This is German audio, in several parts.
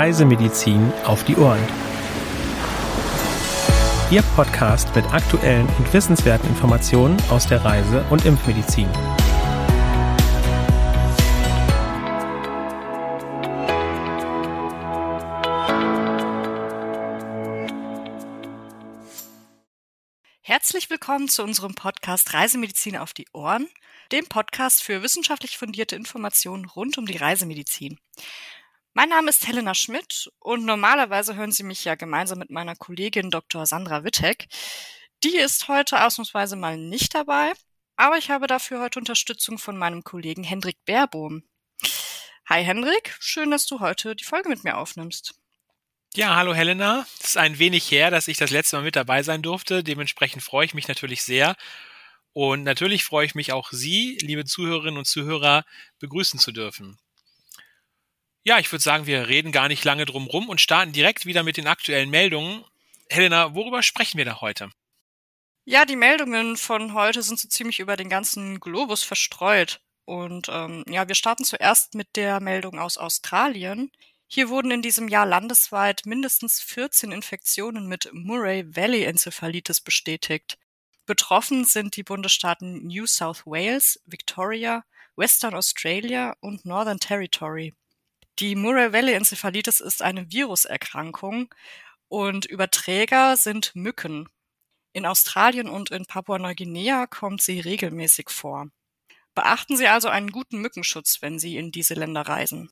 Reisemedizin auf die Ohren. Ihr Podcast mit aktuellen und wissenswerten Informationen aus der Reise- und Impfmedizin. Herzlich willkommen zu unserem Podcast Reisemedizin auf die Ohren, dem Podcast für wissenschaftlich fundierte Informationen rund um die Reisemedizin. Mein Name ist Helena Schmidt und normalerweise hören Sie mich ja gemeinsam mit meiner Kollegin Dr. Sandra Wittek. Die ist heute ausnahmsweise mal nicht dabei, aber ich habe dafür heute Unterstützung von meinem Kollegen Hendrik Baerbohm. Hi Hendrik, schön, dass du heute die Folge mit mir aufnimmst. Ja, hallo Helena. Es ist ein wenig her, dass ich das letzte Mal mit dabei sein durfte. Dementsprechend freue ich mich natürlich sehr. Und natürlich freue ich mich auch Sie, liebe Zuhörerinnen und Zuhörer, begrüßen zu dürfen. Ja, ich würde sagen, wir reden gar nicht lange drum rum und starten direkt wieder mit den aktuellen Meldungen. Helena, worüber sprechen wir da heute? Ja, die Meldungen von heute sind so ziemlich über den ganzen Globus verstreut. Und ähm, ja, wir starten zuerst mit der Meldung aus Australien. Hier wurden in diesem Jahr landesweit mindestens 14 Infektionen mit Murray Valley Enzephalitis bestätigt. Betroffen sind die Bundesstaaten New South Wales, Victoria, Western Australia und Northern Territory. Die Murray Valley Enzephalitis ist eine Viruserkrankung und Überträger sind Mücken. In Australien und in Papua-Neuguinea kommt sie regelmäßig vor. Beachten Sie also einen guten Mückenschutz, wenn Sie in diese Länder reisen.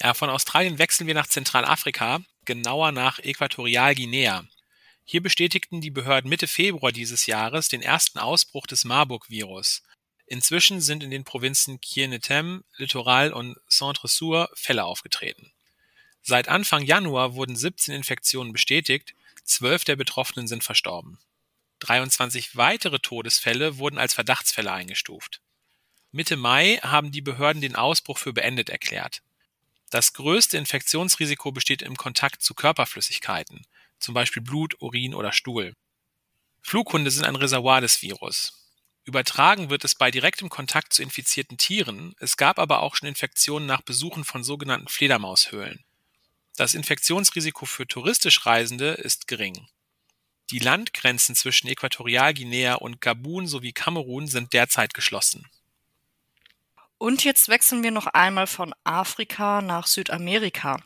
Ja, von Australien wechseln wir nach Zentralafrika, genauer nach Äquatorialguinea. Hier bestätigten die Behörden Mitte Februar dieses Jahres den ersten Ausbruch des Marburg-Virus. Inzwischen sind in den Provinzen Kienetem, Littoral und Centre-Sur Fälle aufgetreten. Seit Anfang Januar wurden 17 Infektionen bestätigt, zwölf der Betroffenen sind verstorben. 23 weitere Todesfälle wurden als Verdachtsfälle eingestuft. Mitte Mai haben die Behörden den Ausbruch für beendet erklärt. Das größte Infektionsrisiko besteht im Kontakt zu Körperflüssigkeiten, zum Beispiel Blut, Urin oder Stuhl. Flughunde sind ein Reservoir des Virus. Übertragen wird es bei direktem Kontakt zu infizierten Tieren, es gab aber auch schon Infektionen nach Besuchen von sogenannten Fledermaushöhlen. Das Infektionsrisiko für touristisch Reisende ist gering. Die Landgrenzen zwischen Äquatorialguinea und Gabun sowie Kamerun sind derzeit geschlossen. Und jetzt wechseln wir noch einmal von Afrika nach Südamerika.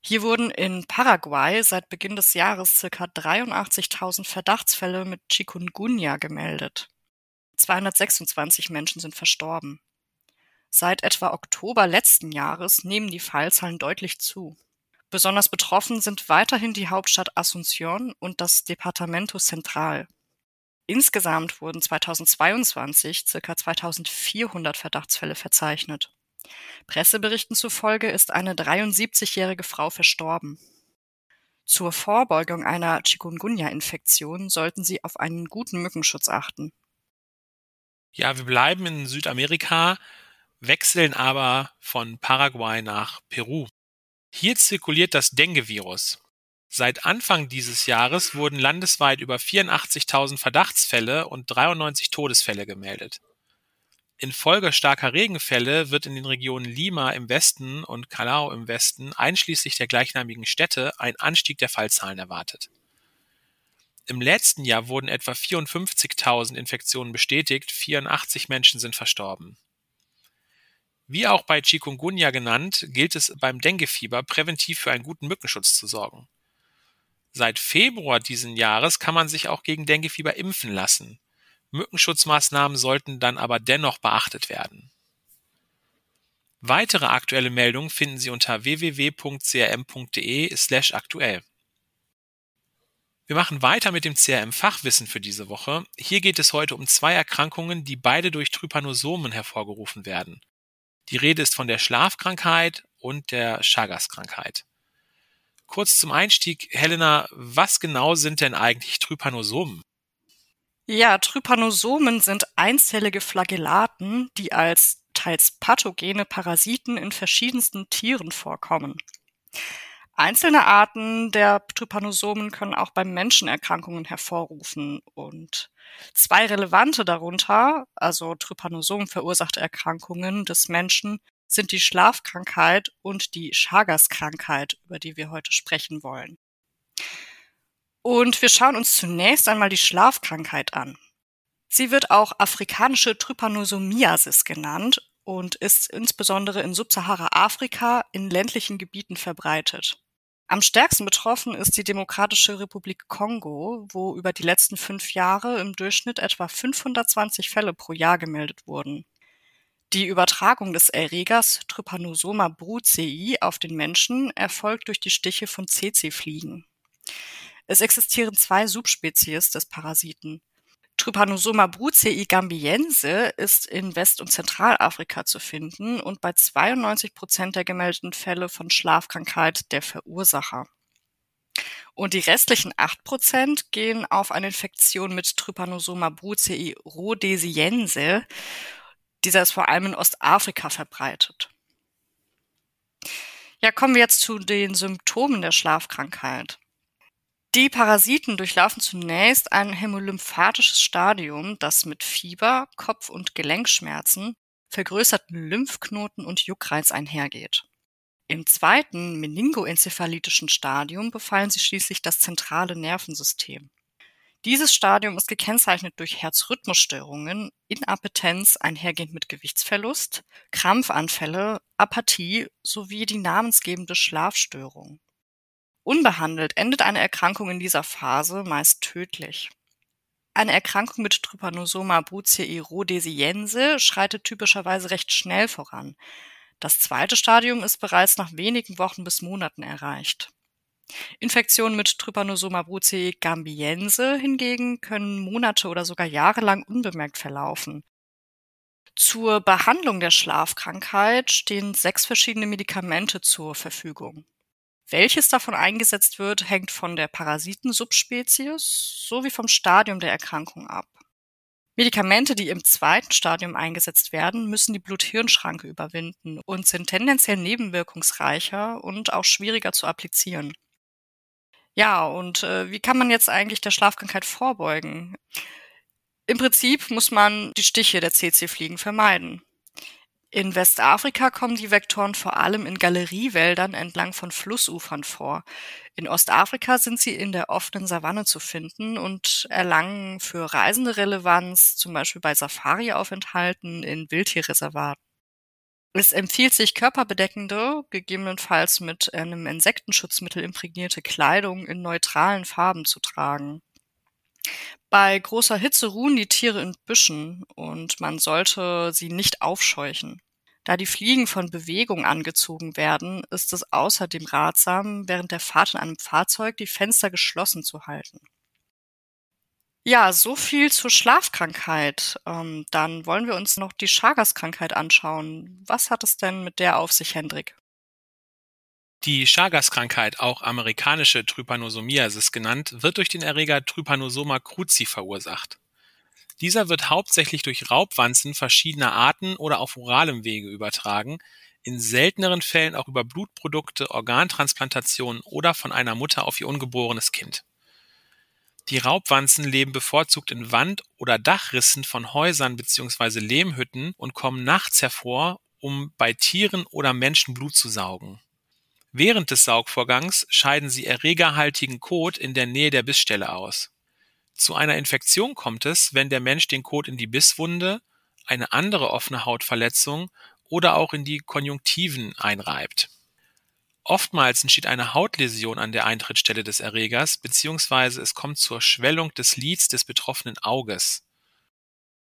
Hier wurden in Paraguay seit Beginn des Jahres circa 83.000 Verdachtsfälle mit Chikungunya gemeldet. 226 Menschen sind verstorben. Seit etwa Oktober letzten Jahres nehmen die Fallzahlen deutlich zu. Besonders betroffen sind weiterhin die Hauptstadt Asunción und das Departamento Central. Insgesamt wurden 2022 circa 2400 Verdachtsfälle verzeichnet. Presseberichten zufolge ist eine 73-jährige Frau verstorben. Zur Vorbeugung einer Chikungunya-Infektion sollten Sie auf einen guten Mückenschutz achten. Ja, wir bleiben in Südamerika, wechseln aber von Paraguay nach Peru. Hier zirkuliert das Dengue-Virus. Seit Anfang dieses Jahres wurden landesweit über 84.000 Verdachtsfälle und 93 Todesfälle gemeldet. Infolge starker Regenfälle wird in den Regionen Lima im Westen und Callao im Westen einschließlich der gleichnamigen Städte ein Anstieg der Fallzahlen erwartet. Im letzten Jahr wurden etwa 54.000 Infektionen bestätigt, 84 Menschen sind verstorben. Wie auch bei Chikungunya genannt, gilt es beim Denguefieber präventiv für einen guten Mückenschutz zu sorgen. Seit Februar diesen Jahres kann man sich auch gegen Denguefieber impfen lassen. Mückenschutzmaßnahmen sollten dann aber dennoch beachtet werden. Weitere aktuelle Meldungen finden Sie unter www.crm.de/aktuell. Wir machen weiter mit dem CRM-Fachwissen für diese Woche. Hier geht es heute um zwei Erkrankungen, die beide durch Trypanosomen hervorgerufen werden. Die Rede ist von der Schlafkrankheit und der Chagas-Krankheit. Kurz zum Einstieg, Helena, was genau sind denn eigentlich Trypanosomen? Ja, Trypanosomen sind einzellige Flagellaten, die als teils pathogene Parasiten in verschiedensten Tieren vorkommen. Einzelne Arten der Trypanosomen können auch beim Menschen Erkrankungen hervorrufen und zwei relevante darunter, also Trypanosomen verursachte Erkrankungen des Menschen, sind die Schlafkrankheit und die Chagas-Krankheit, über die wir heute sprechen wollen. Und wir schauen uns zunächst einmal die Schlafkrankheit an. Sie wird auch afrikanische Trypanosomiasis genannt und ist insbesondere in Subsahara-Afrika in ländlichen Gebieten verbreitet. Am stärksten betroffen ist die Demokratische Republik Kongo, wo über die letzten fünf Jahre im Durchschnitt etwa 520 Fälle pro Jahr gemeldet wurden. Die Übertragung des Erregers Trypanosoma brucei auf den Menschen erfolgt durch die Stiche von Tsetse-Fliegen. Es existieren zwei Subspezies des Parasiten. Trypanosoma brucei gambiense ist in West- und Zentralafrika zu finden und bei 92 Prozent der gemeldeten Fälle von Schlafkrankheit der Verursacher. Und die restlichen 8 Prozent gehen auf eine Infektion mit Trypanosoma brucei rhodesiense dieser ist vor allem in Ostafrika verbreitet. Ja, kommen wir jetzt zu den Symptomen der Schlafkrankheit. Die Parasiten durchlaufen zunächst ein hämolymphatisches Stadium, das mit Fieber, Kopf- und Gelenkschmerzen, vergrößerten Lymphknoten und Juckreiz einhergeht. Im zweiten meningoenzephalitischen Stadium befallen sie schließlich das zentrale Nervensystem. Dieses Stadium ist gekennzeichnet durch Herzrhythmusstörungen, Inappetenz einhergehend mit Gewichtsverlust, Krampfanfälle, Apathie sowie die namensgebende Schlafstörung. Unbehandelt endet eine Erkrankung in dieser Phase meist tödlich. Eine Erkrankung mit Trypanosoma brucei rhodesiense schreitet typischerweise recht schnell voran. Das zweite Stadium ist bereits nach wenigen Wochen bis Monaten erreicht. Infektionen mit Trypanosoma brucei gambiense hingegen können Monate oder sogar jahrelang unbemerkt verlaufen. Zur Behandlung der Schlafkrankheit stehen sechs verschiedene Medikamente zur Verfügung. Welches davon eingesetzt wird, hängt von der Parasitensubspezies sowie vom Stadium der Erkrankung ab. Medikamente, die im zweiten Stadium eingesetzt werden, müssen die Blut-Hirn-Schranke überwinden und sind tendenziell nebenwirkungsreicher und auch schwieriger zu applizieren. Ja, und äh, wie kann man jetzt eigentlich der Schlafkrankheit vorbeugen? Im Prinzip muss man die Stiche der CC-Fliegen vermeiden. In Westafrika kommen die Vektoren vor allem in Galeriewäldern entlang von Flussufern vor. In Ostafrika sind sie in der offenen Savanne zu finden und erlangen für Reisende Relevanz, zum Beispiel bei Safari-Aufenthalten in Wildtierreservaten. Es empfiehlt sich, körperbedeckende, gegebenenfalls mit einem Insektenschutzmittel imprägnierte Kleidung in neutralen Farben zu tragen. Bei großer Hitze ruhen die Tiere in Büschen und man sollte sie nicht aufscheuchen. Da die Fliegen von Bewegung angezogen werden, ist es außerdem ratsam, während der Fahrt in einem Fahrzeug die Fenster geschlossen zu halten. Ja, so viel zur Schlafkrankheit. Ähm, dann wollen wir uns noch die Chagas-Krankheit anschauen. Was hat es denn mit der auf sich, Hendrik? Die Chagas-Krankheit, auch amerikanische Trypanosomiasis genannt, wird durch den Erreger Trypanosoma cruzi verursacht. Dieser wird hauptsächlich durch Raubwanzen verschiedener Arten oder auf oralem Wege übertragen, in selteneren Fällen auch über Blutprodukte, Organtransplantationen oder von einer Mutter auf ihr ungeborenes Kind. Die Raubwanzen leben bevorzugt in Wand oder Dachrissen von Häusern bzw. Lehmhütten und kommen nachts hervor, um bei Tieren oder Menschen Blut zu saugen. Während des Saugvorgangs scheiden sie erregerhaltigen Kot in der Nähe der Bissstelle aus. Zu einer Infektion kommt es, wenn der Mensch den Kot in die Bisswunde, eine andere offene Hautverletzung oder auch in die Konjunktiven einreibt Oftmals entsteht eine Hautläsion an der Eintrittsstelle des Erregers beziehungsweise es kommt zur Schwellung des Lids des betroffenen Auges.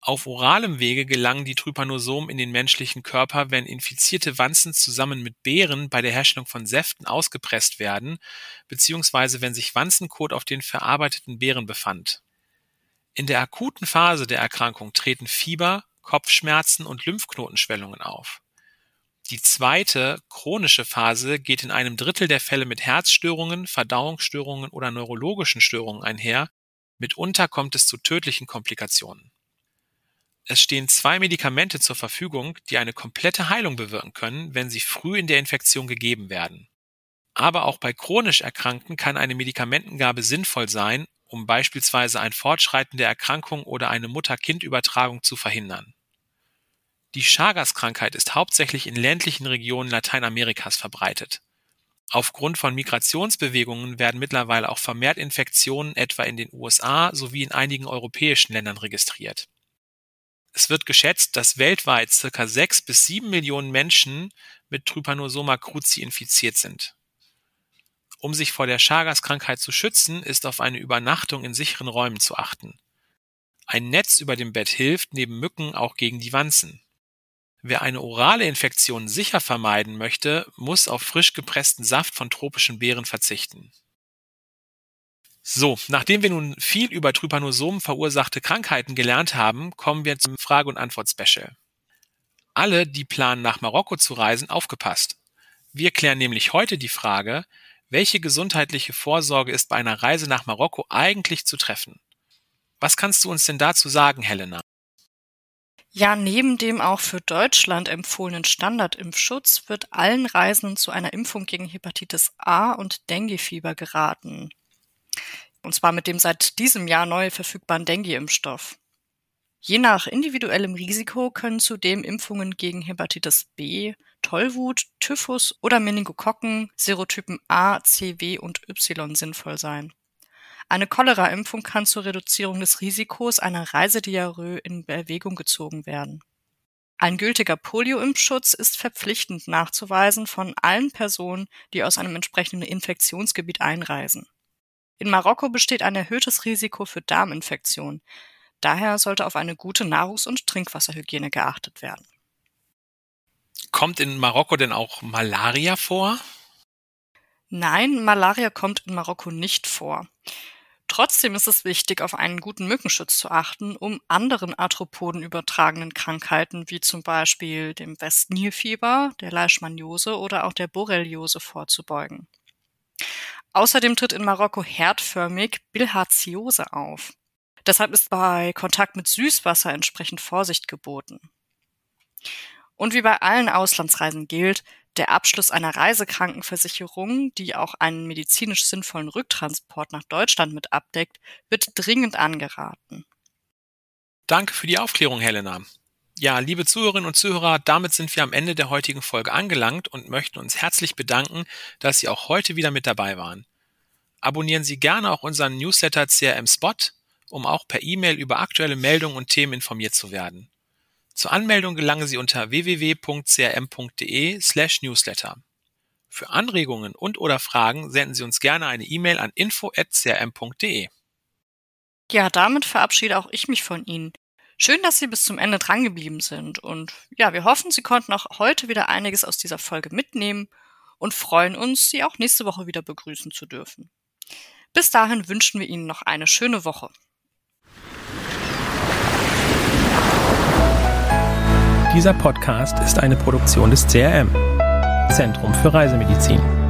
Auf oralem Wege gelangen die Trypanosomen in den menschlichen Körper, wenn infizierte Wanzen zusammen mit Beeren bei der Herstellung von Säften ausgepresst werden, beziehungsweise wenn sich Wanzenkot auf den verarbeiteten Beeren befand. In der akuten Phase der Erkrankung treten Fieber, Kopfschmerzen und Lymphknotenschwellungen auf. Die zweite, chronische Phase geht in einem Drittel der Fälle mit Herzstörungen, Verdauungsstörungen oder neurologischen Störungen einher, mitunter kommt es zu tödlichen Komplikationen. Es stehen zwei Medikamente zur Verfügung, die eine komplette Heilung bewirken können, wenn sie früh in der Infektion gegeben werden. Aber auch bei chronisch Erkrankten kann eine Medikamentengabe sinnvoll sein, um beispielsweise ein Fortschreiten der Erkrankung oder eine Mutter-Kind-Übertragung zu verhindern. Die Chagas-Krankheit ist hauptsächlich in ländlichen Regionen Lateinamerikas verbreitet. Aufgrund von Migrationsbewegungen werden mittlerweile auch vermehrt Infektionen etwa in den USA sowie in einigen europäischen Ländern registriert. Es wird geschätzt, dass weltweit circa sechs bis sieben Millionen Menschen mit Trypanosoma cruzi infiziert sind. Um sich vor der Chagas-Krankheit zu schützen, ist auf eine Übernachtung in sicheren Räumen zu achten. Ein Netz über dem Bett hilft neben Mücken auch gegen die Wanzen. Wer eine orale Infektion sicher vermeiden möchte, muss auf frisch gepressten Saft von tropischen Beeren verzichten. So, nachdem wir nun viel über Trypanosomen verursachte Krankheiten gelernt haben, kommen wir zum Frage- und Antwort-Special. Alle, die planen, nach Marokko zu reisen, aufgepasst. Wir klären nämlich heute die Frage, welche gesundheitliche Vorsorge ist bei einer Reise nach Marokko eigentlich zu treffen? Was kannst du uns denn dazu sagen, Helena? Ja, neben dem auch für Deutschland empfohlenen Standardimpfschutz wird allen Reisenden zu einer Impfung gegen Hepatitis A und Denguefieber geraten. Und zwar mit dem seit diesem Jahr neu verfügbaren Dengue-Impfstoff. Je nach individuellem Risiko können zudem Impfungen gegen Hepatitis B, Tollwut, Typhus oder Meningokokken, Serotypen A, C, W und Y sinnvoll sein. Eine Cholera-Impfung kann zur Reduzierung des Risikos einer Reisediarrhoe in Erwägung gezogen werden. Ein gültiger Polio-Impfschutz ist verpflichtend nachzuweisen von allen Personen, die aus einem entsprechenden Infektionsgebiet einreisen. In Marokko besteht ein erhöhtes Risiko für Darminfektionen. Daher sollte auf eine gute Nahrungs- und Trinkwasserhygiene geachtet werden. Kommt in Marokko denn auch Malaria vor? Nein, Malaria kommt in Marokko nicht vor. Trotzdem ist es wichtig, auf einen guten Mückenschutz zu achten, um anderen Arthropoden übertragenen Krankheiten wie zum Beispiel dem Westnilfieber, der Leishmaniose oder auch der Borreliose vorzubeugen. Außerdem tritt in Marokko herdförmig Bilharziose auf. Deshalb ist bei Kontakt mit Süßwasser entsprechend Vorsicht geboten. Und wie bei allen Auslandsreisen gilt, der Abschluss einer Reisekrankenversicherung, die auch einen medizinisch sinnvollen Rücktransport nach Deutschland mit abdeckt, wird dringend angeraten. Danke für die Aufklärung, Helena. Ja, liebe Zuhörerinnen und Zuhörer, damit sind wir am Ende der heutigen Folge angelangt und möchten uns herzlich bedanken, dass Sie auch heute wieder mit dabei waren. Abonnieren Sie gerne auch unseren Newsletter CRM Spot, um auch per E-Mail über aktuelle Meldungen und Themen informiert zu werden. Zur Anmeldung gelangen Sie unter www.crm.de/newsletter. Für Anregungen und/oder Fragen senden Sie uns gerne eine E-Mail an info@crm.de. Ja, damit verabschiede auch ich mich von Ihnen. Schön, dass Sie bis zum Ende drangeblieben sind und ja, wir hoffen, Sie konnten auch heute wieder einiges aus dieser Folge mitnehmen und freuen uns, Sie auch nächste Woche wieder begrüßen zu dürfen. Bis dahin wünschen wir Ihnen noch eine schöne Woche. Dieser Podcast ist eine Produktion des CRM, Zentrum für Reisemedizin.